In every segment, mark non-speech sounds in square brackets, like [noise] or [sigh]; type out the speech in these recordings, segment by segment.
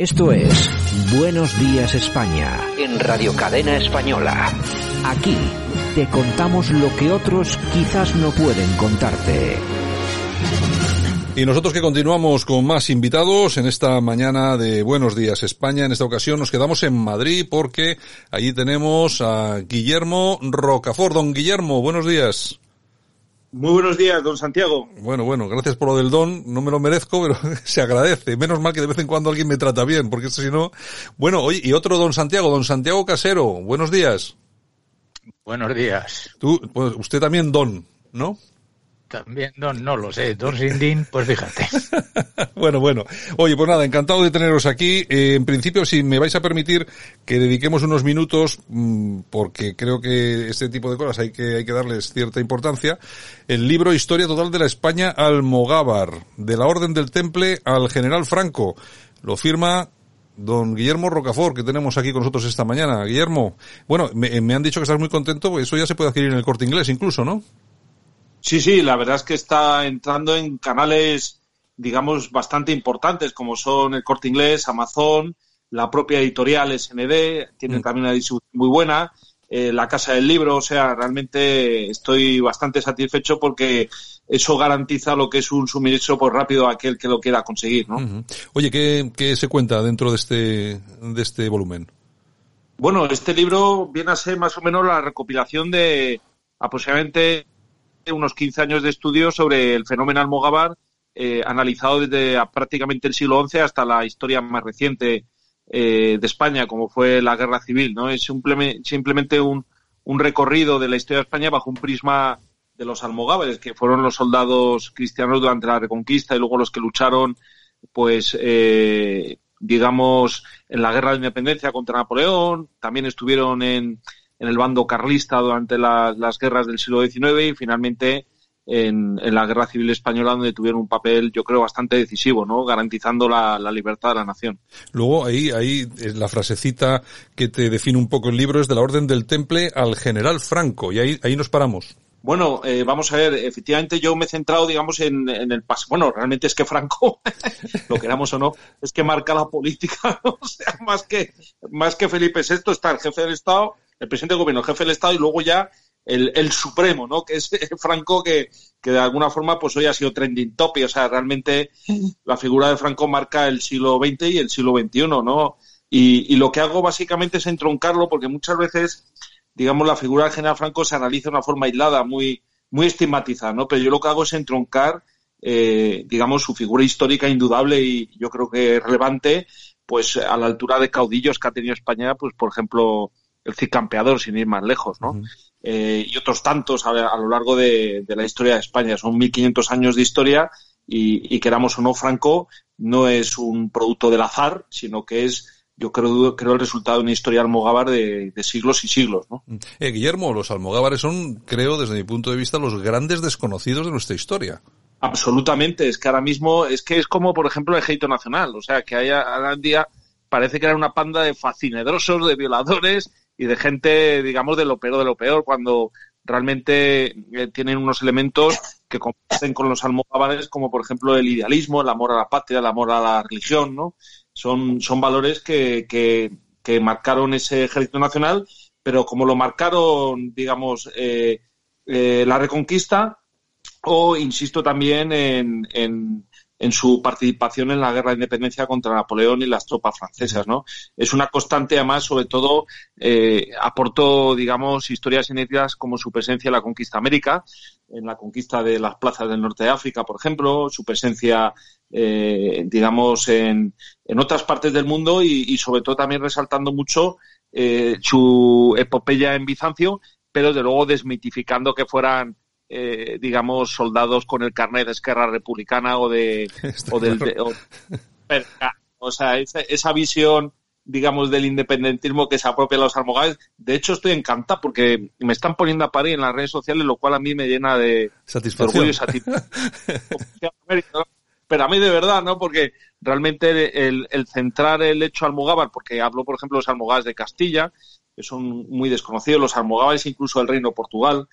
Esto es Buenos Días España en Radio Cadena Española. Aquí te contamos lo que otros quizás no pueden contarte. Y nosotros que continuamos con más invitados en esta mañana de Buenos Días España, en esta ocasión nos quedamos en Madrid porque allí tenemos a Guillermo Rocafort. Don Guillermo, buenos días. Muy buenos días, don Santiago. Bueno, bueno, gracias por lo del don. No me lo merezco, pero [laughs] se agradece. Menos mal que de vez en cuando alguien me trata bien, porque si no... Bueno, oye, y otro don Santiago, don Santiago Casero. Buenos días. Buenos días. Tú, pues usted también don, ¿no? También, no, no lo sé. Don Sindin, pues fíjate. [laughs] bueno, bueno. Oye, pues nada, encantado de teneros aquí. Eh, en principio, si me vais a permitir que dediquemos unos minutos, mmm, porque creo que este tipo de cosas hay que, hay que darles cierta importancia, el libro Historia Total de la España Almogávar, de la Orden del Temple al General Franco. Lo firma don Guillermo Rocafort, que tenemos aquí con nosotros esta mañana. Guillermo, bueno, me, me han dicho que estás muy contento, eso ya se puede adquirir en el corte inglés incluso, ¿no? Sí, sí, la verdad es que está entrando en canales, digamos, bastante importantes, como son el Corte Inglés, Amazon, la propia editorial SND, tienen mm. también una distribución muy buena, eh, la Casa del Libro, o sea, realmente estoy bastante satisfecho porque eso garantiza lo que es un suministro pues rápido a aquel que lo quiera conseguir, ¿no? Uh -huh. Oye, ¿qué, ¿qué se cuenta dentro de este, de este volumen? Bueno, este libro viene a ser más o menos la recopilación de aproximadamente unos 15 años de estudio sobre el fenómeno almogávar, eh, analizado desde prácticamente el siglo XI hasta la historia más reciente eh, de España, como fue la Guerra Civil. ¿no? Es simplemente, simplemente un, un, recorrido de la historia de España bajo un prisma de los almogávares, que fueron los soldados cristianos durante la Reconquista y luego los que lucharon, pues, eh, digamos, en la Guerra de Independencia contra Napoleón, también estuvieron en, en el bando carlista durante la, las guerras del siglo XIX y finalmente en, en, la Guerra Civil Española, donde tuvieron un papel, yo creo, bastante decisivo, ¿no? Garantizando la, la libertad de la nación. Luego, ahí, ahí, la frasecita que te define un poco el libro es de la Orden del Temple al General Franco, y ahí, ahí nos paramos. Bueno, eh, vamos a ver, efectivamente yo me he centrado, digamos, en, en el paso. Bueno, realmente es que Franco, [laughs] lo queramos o no, es que marca la política, [laughs] o sea, más que, más que Felipe VI está el jefe del Estado, el presidente del gobierno, el jefe del Estado y luego ya el, el supremo, ¿no? Que es [laughs] Franco que, que de alguna forma pues hoy ha sido trending topic. O sea, realmente [laughs] la figura de Franco marca el siglo XX y el siglo XXI, ¿no? Y, y lo que hago básicamente es entroncarlo porque muchas veces, digamos, la figura del general Franco se analiza de una forma aislada, muy, muy estigmatizada, ¿no? Pero yo lo que hago es entroncar, eh, digamos, su figura histórica indudable y yo creo que relevante, pues a la altura de caudillos que ha tenido España, pues por ejemplo, el Cid Campeador, sin ir más lejos, ¿no? Uh -huh. eh, y otros tantos a, a lo largo de, de, la historia de España. Son 1500 años de historia y, y, queramos o no, Franco no es un producto del azar, sino que es, yo creo, creo el resultado de una historia almogávar de, de siglos y siglos, ¿no? Eh, Guillermo, los almogávares son, creo, desde mi punto de vista, los grandes desconocidos de nuestra historia. Absolutamente, es que ahora mismo, es que es como, por ejemplo, el Ejército Nacional, o sea, que haya, ahora en día parece que era una panda de fascinedrosos, de violadores, y de gente, digamos, de lo peor de lo peor, cuando realmente eh, tienen unos elementos que comparten con los almogávares, como por ejemplo el idealismo, el amor a la patria, el amor a la religión, ¿no? Son, son valores que, que, que marcaron ese ejército nacional, pero como lo marcaron, digamos, eh, eh, la reconquista, o insisto también en, en en su participación en la guerra de independencia contra Napoleón y las tropas francesas, ¿no? Es una constante, además, sobre todo, eh, aportó, digamos, historias inéditas como su presencia en la conquista América, en la conquista de las plazas del norte de África, por ejemplo, su presencia, eh, digamos, en, en, otras partes del mundo y, y, sobre todo también resaltando mucho eh, su epopeya en Bizancio, pero de luego desmitificando que fueran eh, digamos, soldados con el carnet de Esquerra Republicana o de... [laughs] Está o del, claro. de, o, o, sea, esa, esa, visión, digamos, del independentismo que se apropia a los almogávares. De hecho, estoy encantado porque me están poniendo a parir en las redes sociales, lo cual a mí me llena de, satisfacción. orgullo y satisfacción. [laughs] Pero a mí de verdad, ¿no? Porque realmente el, el centrar el hecho almogávar, porque hablo, por ejemplo, de los almogávares de Castilla, que son muy desconocidos, los almogávares incluso del Reino Portugal,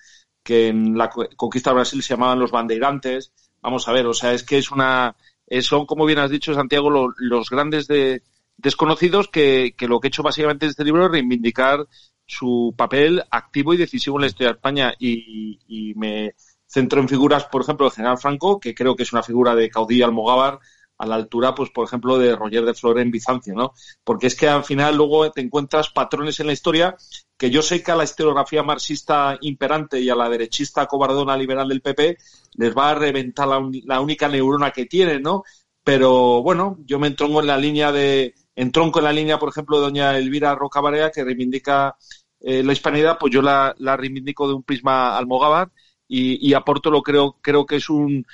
que en la conquista de Brasil se llamaban los bandeirantes. Vamos a ver, o sea, es que es una, son, como bien has dicho, Santiago, lo, los grandes de, desconocidos que, que lo que he hecho básicamente en este libro es reivindicar su papel activo y decisivo en la historia de España y, y me centro en figuras, por ejemplo, del general Franco, que creo que es una figura de caudillo almogávar a la altura, pues, por ejemplo, de Roger de Flor en Bizancio, ¿no? Porque es que al final luego te encuentras patrones en la historia que yo sé que a la historiografía marxista imperante y a la derechista cobardona liberal del PP les va a reventar la, única neurona que tienen, ¿no? Pero bueno, yo me entronco en la línea de, entronco en la línea, por ejemplo, de doña Elvira Roca Barea, que reivindica eh, la hispanidad, pues yo la, la reivindico de un prisma almogávar y, y aporto lo creo, creo que es un,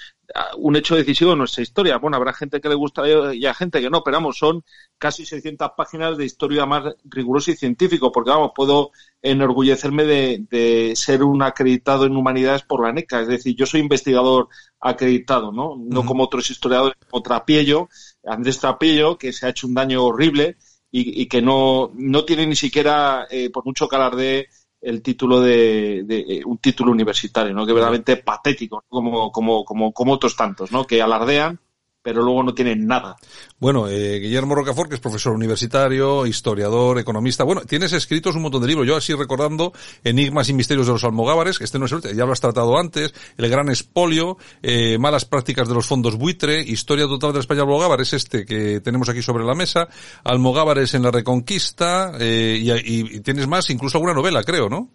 un hecho decisivo en nuestra historia. Bueno, habrá gente que le gusta y a gente que no, pero vamos, son casi 600 páginas de historia más rigurosa y científico, porque vamos, puedo enorgullecerme de, de, ser un acreditado en humanidades por la NECA, es decir, yo soy investigador acreditado, ¿no? No como otros historiadores, como Trapiello, Andrés Trapiello, que se ha hecho un daño horrible y, y que no, no tiene ni siquiera, eh, por mucho que alarde, el título de, de, eh, un título universitario, ¿no? Que verdaderamente patético, como, como, como, como otros tantos, ¿no? Que alardean pero luego no tienen nada. Bueno, eh, Guillermo Rocafort, que es profesor universitario, historiador, economista, bueno, tienes escritos un montón de libros. Yo así recordando Enigmas y Misterios de los Almogávares, que este no es el ya lo has tratado antes, El Gran Espolio, eh, Malas Prácticas de los Fondos Buitre, Historia Total de España Almogávar, es este que tenemos aquí sobre la mesa, Almogávares en la Reconquista, eh, y tienes más, incluso alguna novela, creo, ¿no?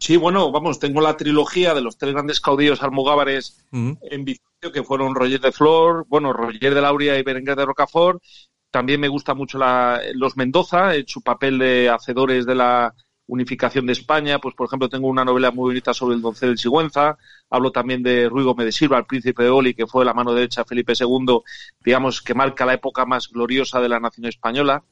Sí, bueno, vamos, tengo la trilogía de los tres grandes caudillos almogávares en Vicencio, que fueron Roger de Flor, bueno, Roger de Lauria y Berenguer de Rocafort. También me gusta mucho la, los Mendoza, en su papel de hacedores de la unificación de España. Pues, por ejemplo, tengo una novela muy bonita sobre el doncel de Sigüenza. Hablo también de Ruy Gómez de Silva, el príncipe de Oli, que fue la mano derecha de Felipe II, digamos, que marca la época más gloriosa de la nación española.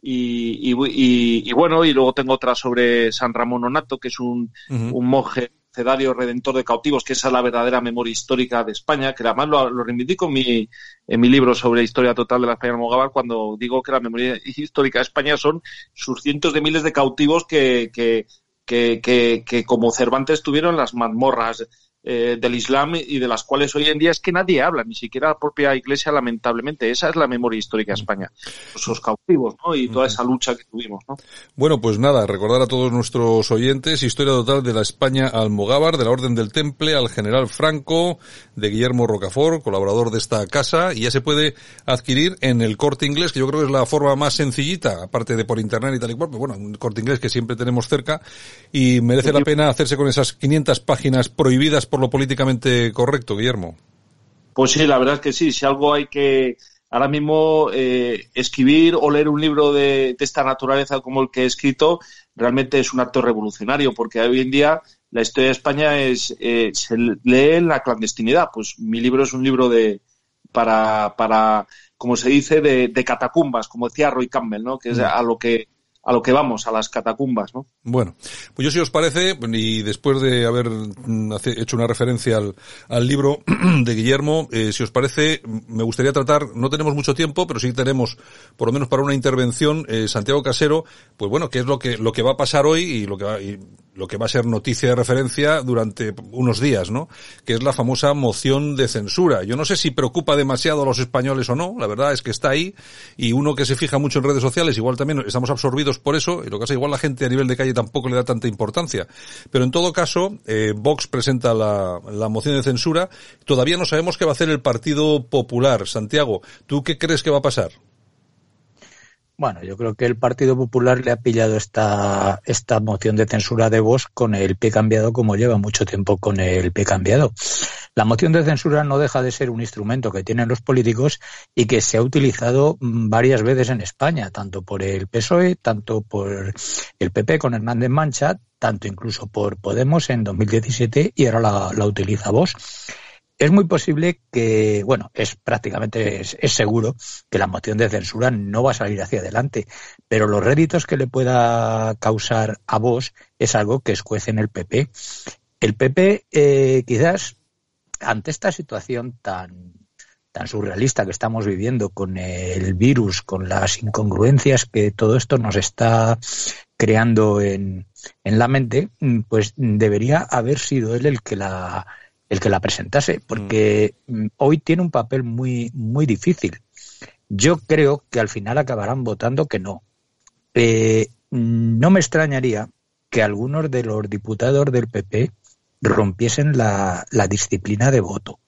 Y, y, y, bueno, y luego tengo otra sobre San Ramón Onato, que es un, un monje cedario redentor de cautivos, que esa es la verdadera memoria histórica de España, que además lo, lo reivindico en mi, en mi libro sobre historia total de la España Almogávar, cuando digo que la memoria histórica de España son sus cientos de miles de cautivos que, que, que, que, que como Cervantes tuvieron las mazmorras eh, del Islam y de las cuales hoy en día es que nadie habla, ni siquiera la propia Iglesia, lamentablemente. Esa es la memoria histórica de España. Esos cautivos, ¿no? Y toda esa lucha que tuvimos, ¿no? Bueno, pues nada, recordar a todos nuestros oyentes historia total de la España almogávar, de la Orden del Temple, al general Franco, de Guillermo Rocafort, colaborador de esta casa, y ya se puede adquirir en el corte inglés, que yo creo que es la forma más sencillita, aparte de por internet y tal y cual, pero bueno, un corte inglés que siempre tenemos cerca, y merece la pena hacerse con esas 500 páginas prohibidas por lo políticamente correcto, Guillermo. Pues sí, la verdad es que sí. Si algo hay que ahora mismo eh, escribir o leer un libro de, de, esta naturaleza como el que he escrito realmente es un acto revolucionario porque hoy en día la historia de España es eh, se lee en la clandestinidad. Pues mi libro es un libro de para para como se dice de, de catacumbas, como decía Roy Campbell, ¿no? Que es a lo que a lo que vamos, a las catacumbas, ¿no? Bueno, pues yo si os parece, y después de haber hecho una referencia al, libro [clears throat] de Guillermo, eh, si os parece, me gustaría tratar, no tenemos mucho tiempo, pero sí tenemos, por lo menos para una intervención, eh, Santiago Casero, pues bueno, qué es lo que, lo que va a pasar hoy y lo que va, y lo que va a ser noticia de referencia durante unos días, ¿no? Que es la famosa moción de censura. Yo no sé si preocupa demasiado a los españoles o no, la verdad es que está ahí, y uno que se fija mucho en redes sociales, igual también estamos absorbidos por eso, y lo que pasa, igual la gente a nivel de calle tampoco le da tanta importancia. Pero en todo caso, eh, Vox presenta la, la moción de censura, todavía no sabemos qué va a hacer el Partido Popular. Santiago, ¿tú qué crees que va a pasar? Bueno, yo creo que el Partido Popular le ha pillado esta, esta moción de censura de Vox con el pie cambiado como lleva mucho tiempo con el pie cambiado. La moción de censura no deja de ser un instrumento que tienen los políticos y que se ha utilizado varias veces en España, tanto por el PSOE, tanto por el PP con Hernández Mancha, tanto incluso por Podemos en 2017 y ahora la, la utiliza Vox es muy posible que, bueno, es prácticamente, es, seguro que la moción de censura no va a salir hacia adelante, pero los réditos que le pueda causar a vos es algo que escuece en el PP. El PP, eh, quizás, ante esta situación tan, tan surrealista que estamos viviendo con el virus, con las incongruencias que todo esto nos está creando en, en la mente, pues debería haber sido él el que la el que la presentase, porque mm. hoy tiene un papel muy, muy difícil. Yo creo que al final acabarán votando que no. Eh, no me extrañaría que algunos de los diputados del PP rompiesen la, disciplina de voto.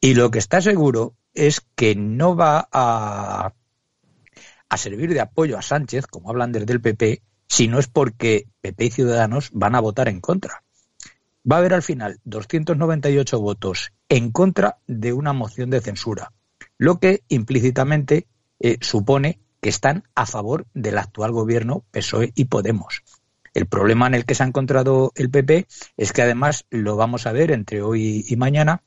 Y lo que está seguro es que no va a, a servir de apoyo a Sánchez, como hablan desde el PP, si no es porque PP y Ciudadanos van a votar en contra. Va a haber al final 298 votos en contra de una moción de censura, lo que implícitamente eh, supone que están a favor del actual gobierno PSOE y Podemos. El problema en el que se ha encontrado el PP es que además lo vamos a ver entre hoy y mañana,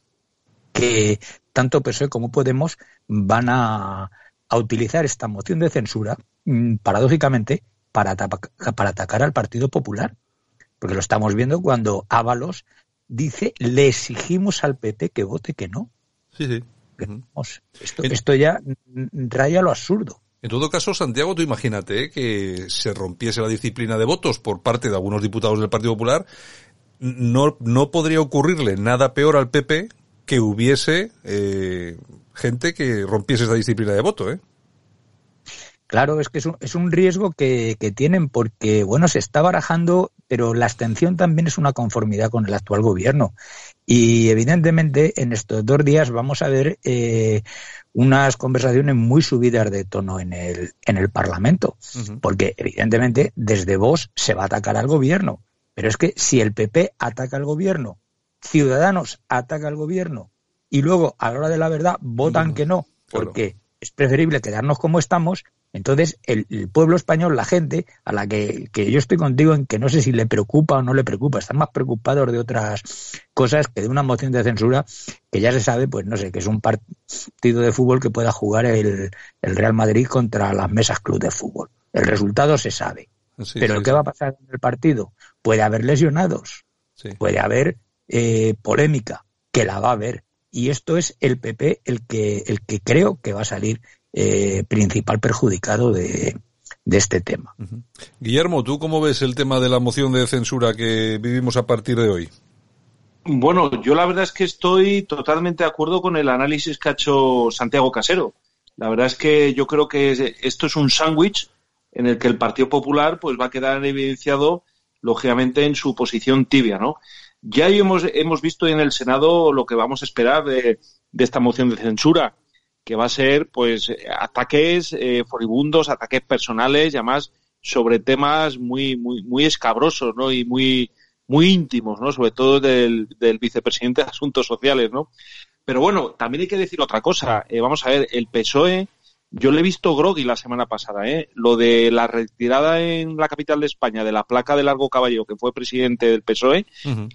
que tanto PSOE como Podemos van a, utilizar esta moción de censura, mm, paradójicamente, para, para atacar al Partido Popular. Porque lo estamos viendo cuando Ábalos dice, le exigimos al PP que vote que no. Sí, sí. Esto, esto ya raya lo absurdo. En todo caso, Santiago, tú imagínate que se rompiese la disciplina de votos por parte de algunos diputados del Partido Popular. No, no podría ocurrirle nada peor al PP que hubiese eh, gente que rompiese esa disciplina de voto, ¿eh? Claro, es que es un, es un riesgo que, que, tienen porque, bueno, se está barajando, pero la abstención también es una conformidad con el actual gobierno. Y evidentemente en estos dos días vamos a ver eh, unas conversaciones muy subidas de tono en el, en el Parlamento, porque evidentemente desde vos se va a atacar al gobierno. Pero es que si el PP ataca al gobierno, Ciudadanos ataca al gobierno y luego a la hora de la verdad votan que no, porque es preferible quedarnos como estamos, entonces, el, pueblo español, la gente a la que, yo estoy contigo en que no sé si le preocupa o no le preocupa, están más preocupados de otras cosas que de una moción de censura que ya se sabe, pues no sé, que es un partido de fútbol que pueda jugar el, Real Madrid contra las mesas club de fútbol. El resultado se sabe. Pero ¿qué va a pasar en el partido? Puede haber lesionados, puede haber eh, polémica, que la va a haber. Y esto es el PP el que, el que creo que va a salir eh, principal perjudicado de, este tema. Guillermo, ¿tú cómo ves el tema de la moción de censura que vivimos a partir de hoy? Bueno, yo la verdad es que estoy totalmente de acuerdo con el análisis que ha hecho Santiago Casero. La verdad es que yo creo que esto es un sándwich en el que el Partido Popular pues va a quedar evidenciado lógicamente en su posición tibia, ¿no? Ya hemos, hemos visto en el Senado lo que vamos a esperar de, de esta moción de censura que va a ser pues ataques eh, furibundos, ataques personales y además sobre temas muy muy muy escabrosos, ¿no? Y muy muy íntimos, ¿no? Sobre todo del, del vicepresidente de Asuntos Sociales, ¿no? Pero bueno, también hay que decir otra cosa. Eh, vamos a ver, el PSOE, yo le he visto groggy la semana pasada, ¿eh? Lo de la retirada en la capital de España de la placa de Largo Caballo, que fue presidente del PSOE,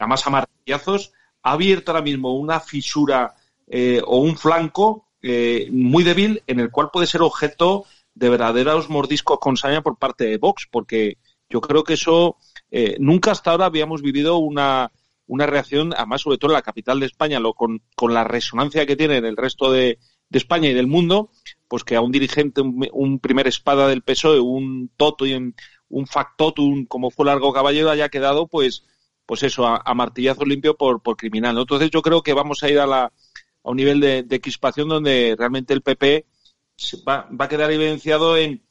además a martillazos, ha abierto ahora mismo una fisura eh, o un flanco eh, muy débil en el cual puede ser objeto de verdaderos mordiscos con saña por parte de Vox, porque yo creo que eso eh, nunca hasta ahora habíamos vivido una, una reacción, además sobre todo en la capital de España, lo, con, con la resonancia que tiene en el resto de, de España y del mundo, pues que a un dirigente, un, primer espada del PSOE, un toto y un, factotum como fue Largo Caballero haya quedado pues pues eso, a, martillazo limpio por, por criminal. Entonces yo creo que vamos a ir a la, a un nivel de, de donde realmente el PP va, va a quedar evidenciado en,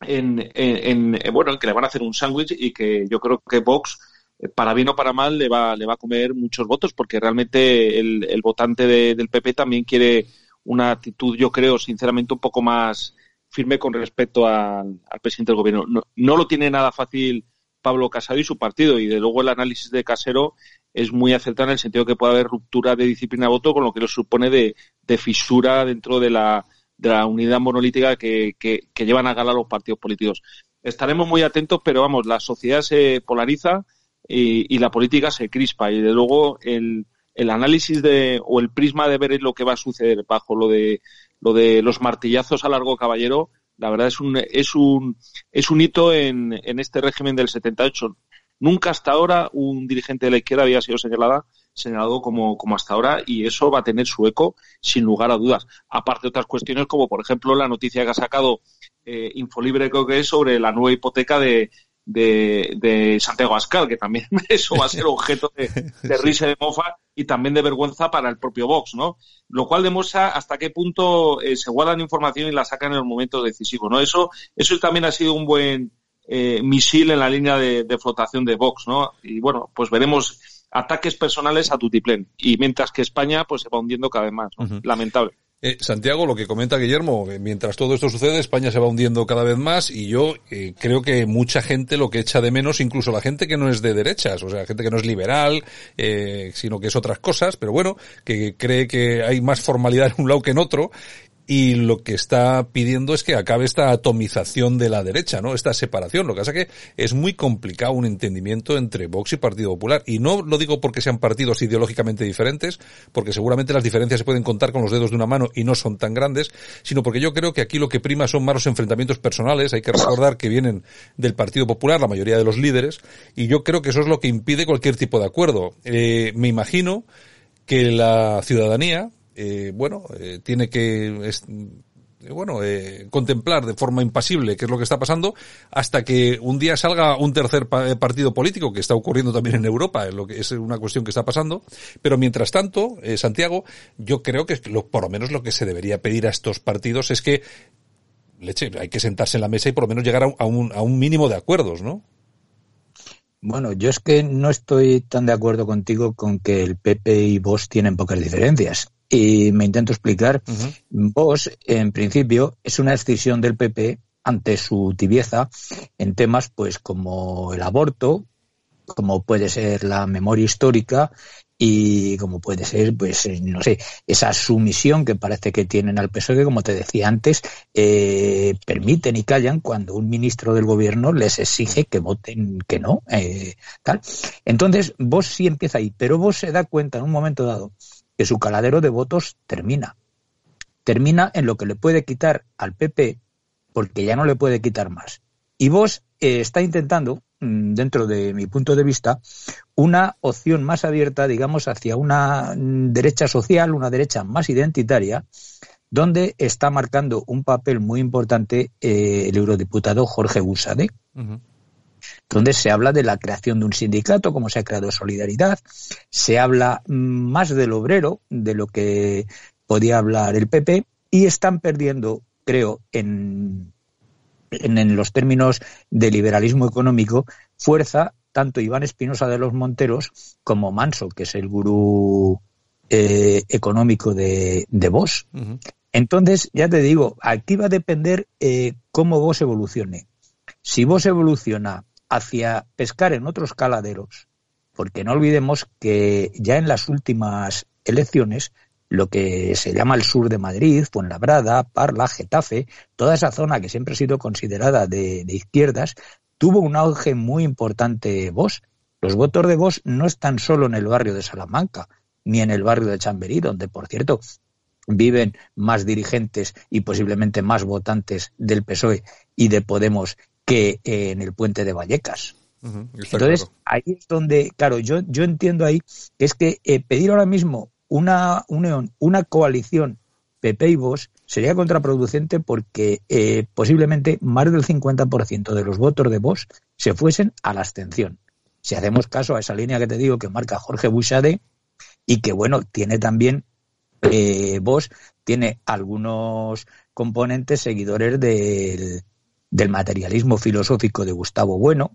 en, en, bueno, en que le van a hacer un sándwich y que yo creo que Vox, eh, para bien o para mal, le va, le va a comer muchos votos porque realmente el, el votante del PP también quiere una actitud, yo creo, sinceramente, un poco más firme con respecto al, al presidente del gobierno. No, no, lo tiene nada fácil Pablo Casado y su partido y de luego el análisis de Casero es muy acertado en el sentido que puede haber ruptura de disciplina de voto con lo que lo supone de, fisura dentro de la, de la unidad monolítica que, que, llevan a gala los partidos políticos. Estaremos muy atentos, pero vamos, la sociedad se polariza y, y la política se crispa y de luego el, el análisis de o el prisma de ver lo que va a suceder bajo lo de lo de los martillazos a largo caballero la verdad es un es un es un hito en, en este régimen del 78 Nunca hasta ahora un dirigente de la izquierda había sido señalada, señalado como, como hasta ahora y eso va a tener su eco sin lugar a dudas. Aparte de otras cuestiones como, por ejemplo, la noticia que ha sacado eh, Infolibre, creo que es sobre la nueva hipoteca de, de, Santiago Ascal, que también [laughs] eso va a ser objeto de, risa y de mofa y también de vergüenza para el propio Vox, ¿no? Lo cual demuestra hasta qué punto eh, se guardan información y la sacan en los momentos decisivos, ¿no? Eso, eso también ha sido un buen eh, misil en la línea de, flotación de Vox, ¿no? Y bueno, pues veremos ataques personales a Tutiplén. Y mientras que España, pues se va hundiendo cada vez más, Lamentable. Eh, Santiago, lo que comenta Guillermo, eh, mientras todo esto sucede, España se va hundiendo cada vez más y yo eh, creo que mucha gente lo que echa de menos, incluso la gente que no es de derechas, o sea, gente que no es liberal, sino que es otras cosas, pero bueno, que cree que hay más formalidad en un lado que en otro y lo que está pidiendo es que acabe esta atomización de la derecha, ¿no? Esta separación. Lo que pasa es que es muy complicado un entendimiento entre Vox y Partido Popular. Y no lo digo porque sean partidos ideológicamente diferentes, porque seguramente las diferencias se pueden contar con los dedos de una mano y no son tan grandes, sino porque yo creo que aquí lo que prima son más los enfrentamientos personales. Hay que recordar que vienen del Partido Popular, la mayoría de los líderes, y yo creo que eso es lo que impide cualquier tipo de acuerdo. Eh, me imagino que la ciudadanía, eh, bueno, eh, tiene que eh, bueno, eh, contemplar de forma impasible qué es lo que está pasando hasta que un día salga un tercer partido político que está ocurriendo también en Europa, es una cuestión que está pasando. Pero mientras tanto, Santiago, yo creo que lo, por lo menos lo que se debería pedir a estos partidos es que leche, hay que sentarse en la mesa y por lo menos llegar a un, a un mínimo de acuerdos, ¿no? Bueno, yo es que no estoy tan de acuerdo contigo con que el PP y vos tienen pocas diferencias. Y me intento explicar. Vos, en principio, es una decisión del PP ante su tibieza en temas pues como el aborto, como puede ser la memoria histórica y como puede ser, pues, eh, no sé, esa sumisión que parece que tienen al PSOE, que como te decía antes, eh, permiten y callan cuando un ministro del gobierno les exige que voten que no, eh, tal. Entonces, vos sí empieza ahí, pero vos se da cuenta en un momento dado que su caladero de votos termina. Termina en lo que le puede quitar al PP, porque ya no le puede quitar más. Y vos eh, está intentando, mm, dentro de mi punto de vista, una opción más abierta, digamos, hacia una mm, derecha social, una derecha más identitaria, donde está marcando un papel muy importante eh, el eurodiputado Jorge Busade donde se habla de la creación de un sindicato, como se ha creado Solidaridad, se habla más del obrero, de lo que podía hablar el PP, y están perdiendo, creo, en, en, los términos de liberalismo económico, fuerza tanto Iván Espinosa de los Monteros como Manso, que es el gurú eh, económico de, de Vos. Entonces, ya te digo, aquí va a depender eh, cómo vos evolucione. Si vos evoluciona hacia pescar en otros caladeros, porque no olvidemos que ya en las últimas elecciones lo que se llama el sur de Madrid, Fuenlabrada, Parla, Getafe, toda esa zona que siempre ha sido considerada de, izquierdas, tuvo un auge muy importante Vox. Los votos de Vox no están solo en el barrio de Salamanca, ni en el barrio de Chamberí, donde, por cierto, viven más dirigentes y posiblemente más votantes del PSOE y de Podemos que en el puente de Vallecas. Entonces, ahí es donde, claro, yo, yo entiendo ahí que es que eh, pedir ahora mismo una unión, una coalición PP y Vox sería contraproducente porque eh, posiblemente más del 50% de los votos de Vox se fuesen a la abstención. Si hacemos caso a esa línea que te digo que marca Jorge Bushade y que, bueno, tiene también eh, Vox, tiene algunos componentes seguidores del, del materialismo filosófico de Gustavo Bueno,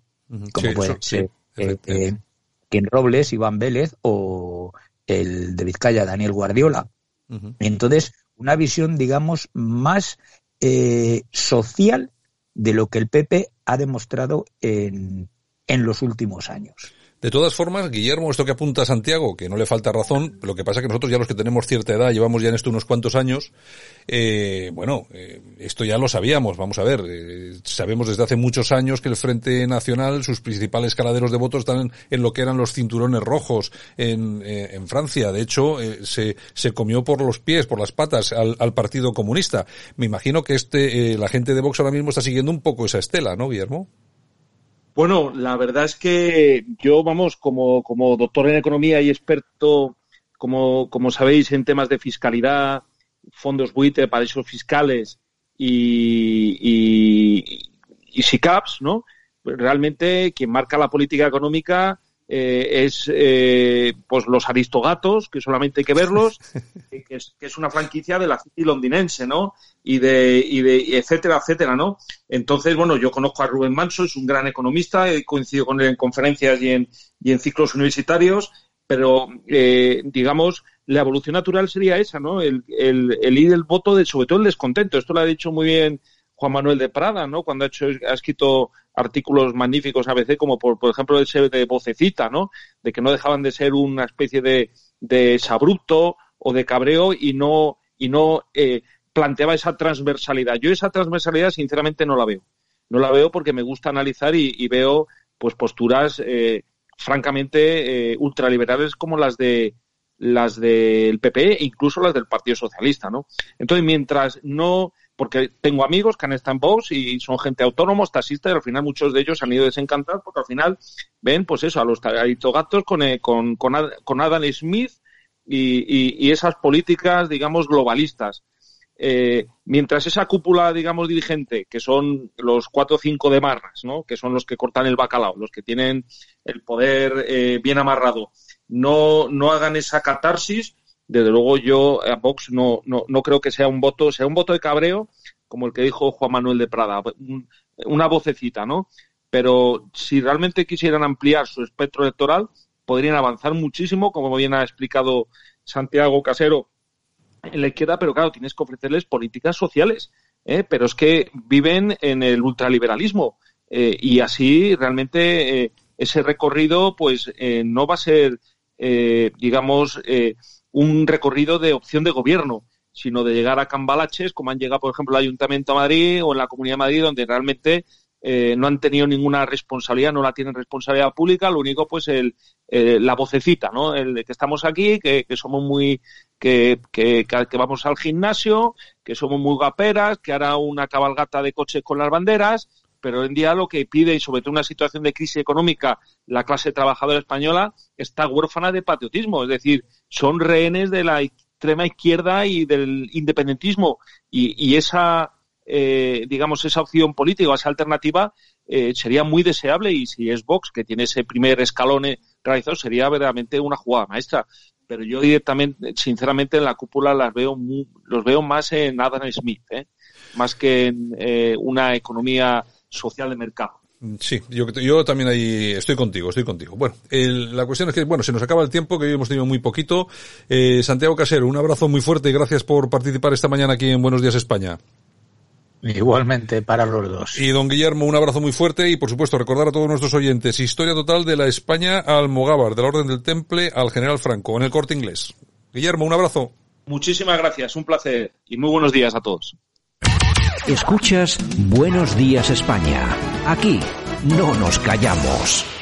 como puede ser eh, eh, Robles, Iván Vélez o el de Vizcaya, Daniel Guardiola. Entonces, una visión, digamos, más eh, social de lo que el PP ha demostrado en, en los últimos años. De todas formas, Guillermo, esto que apunta Santiago, que no le falta razón, lo que pasa es que nosotros ya los que tenemos cierta edad, llevamos ya en esto unos cuantos años, eh, bueno, eh, esto ya lo sabíamos, vamos a ver, eh, sabemos desde hace muchos años que el Frente Nacional, sus principales caladeros de votos están en, lo que eran los cinturones rojos en, en Francia. De hecho, se, se comió por los pies, por las patas al, al Partido Comunista. Me imagino que este, la gente de Vox ahora mismo está siguiendo un poco esa estela, ¿no, Guillermo? Bueno, la verdad es que yo, vamos, como, como doctor en economía y experto, como, como sabéis, en temas de fiscalidad, fondos buitre, paraísos fiscales y, y, y SICAPs, ¿no? realmente quien marca la política económica eh, es eh, pues los aristogatos, que solamente hay que verlos, [laughs] que es, que es una franquicia de la City londinense, ¿no? Y de, y de etcétera, etcétera, ¿no? Entonces, bueno, yo conozco a Rubén Manso, es un gran economista, he coincidido con él en conferencias y en, y en ciclos universitarios, pero eh, digamos, la evolución natural sería esa, ¿no? El, el, el ir el voto de, sobre todo el descontento. Esto lo ha dicho muy bien Juan Manuel de Prada, ¿no? Cuando ha hecho, ha escrito artículos magníficos a veces, como por, por ejemplo ese de vocecita, ¿no? De que no dejaban de ser una especie de, de sabrupto o de cabreo y no, y no eh, planteaba esa transversalidad. Yo esa transversalidad sinceramente no la veo. No la veo porque me gusta analizar y, veo pues posturas eh, francamente eh, ultraliberales como las de las del PP e incluso las del Partido Socialista, ¿no? Entonces, mientras no porque tengo amigos que han estado en Vox y son gente autónomos, taxistas, y al final muchos de ellos han ido desencantados porque al final ven, pues eso, a los gatos con, eh, con, con, con Adam Smith y, y, y, esas políticas, digamos, globalistas. Eh, mientras esa cúpula, digamos, dirigente, que son los cuatro o cinco de marras, ¿no? que son los que cortan el bacalao, los que tienen el poder eh, bien amarrado, no, no hagan esa catarsis, desde luego yo a Vox no, no, no creo que sea un voto, sea un voto de cabreo, como el que dijo Juan Manuel de Prada, una vocecita, ¿no? Pero si realmente quisieran ampliar su espectro electoral, podrían avanzar muchísimo, como bien ha explicado Santiago Casero en la izquierda, pero claro, tienes que ofrecerles políticas sociales, ¿eh? pero es que viven en el ultraliberalismo eh, y así realmente eh, ese recorrido pues no va a ser, digamos, un recorrido de opción de gobierno, sino de llegar a cambalaches, como han llegado, por ejemplo, al Ayuntamiento de Madrid o en la Comunidad de Madrid, donde realmente eh, no han tenido ninguna responsabilidad, no la tienen responsabilidad pública, lo único, pues, el, eh, la vocecita, ¿no? El de que estamos aquí, que, que somos muy, que, que, que, vamos al gimnasio, que somos muy gaperas, que hará una cabalgata de coches con las banderas, pero hoy en día lo que pide, y sobre todo en una situación de crisis económica, la clase trabajadora española está huérfana de patriotismo, es decir, son rehenes de la extrema izquierda y del independentismo, y, y esa, eh, digamos, esa opción política, esa alternativa, eh, sería muy deseable, y si es Vox, que tiene ese primer escalón realizado, sería verdaderamente una jugada maestra. Pero yo directamente, sinceramente, en la cúpula las veo muy, los veo más en Adam Smith, ¿eh? más que en eh, una economía social de mercado. Sí, yo, yo también ahí estoy contigo, estoy contigo. Bueno, el, la cuestión es que, bueno, se nos acaba el tiempo, que hoy hemos tenido muy poquito. Eh, Santiago Casero, un abrazo muy fuerte y gracias por participar esta mañana aquí en Buenos Días España. Igualmente para los dos. Y don Guillermo, un abrazo muy fuerte y por supuesto recordar a todos nuestros oyentes, historia total de la España al Mogávar, de la Orden del Temple al General Franco, en el corte inglés. Guillermo, un abrazo. Muchísimas gracias, un placer y muy buenos días a todos. Escuchas Buenos Días España. Aquí no nos callamos.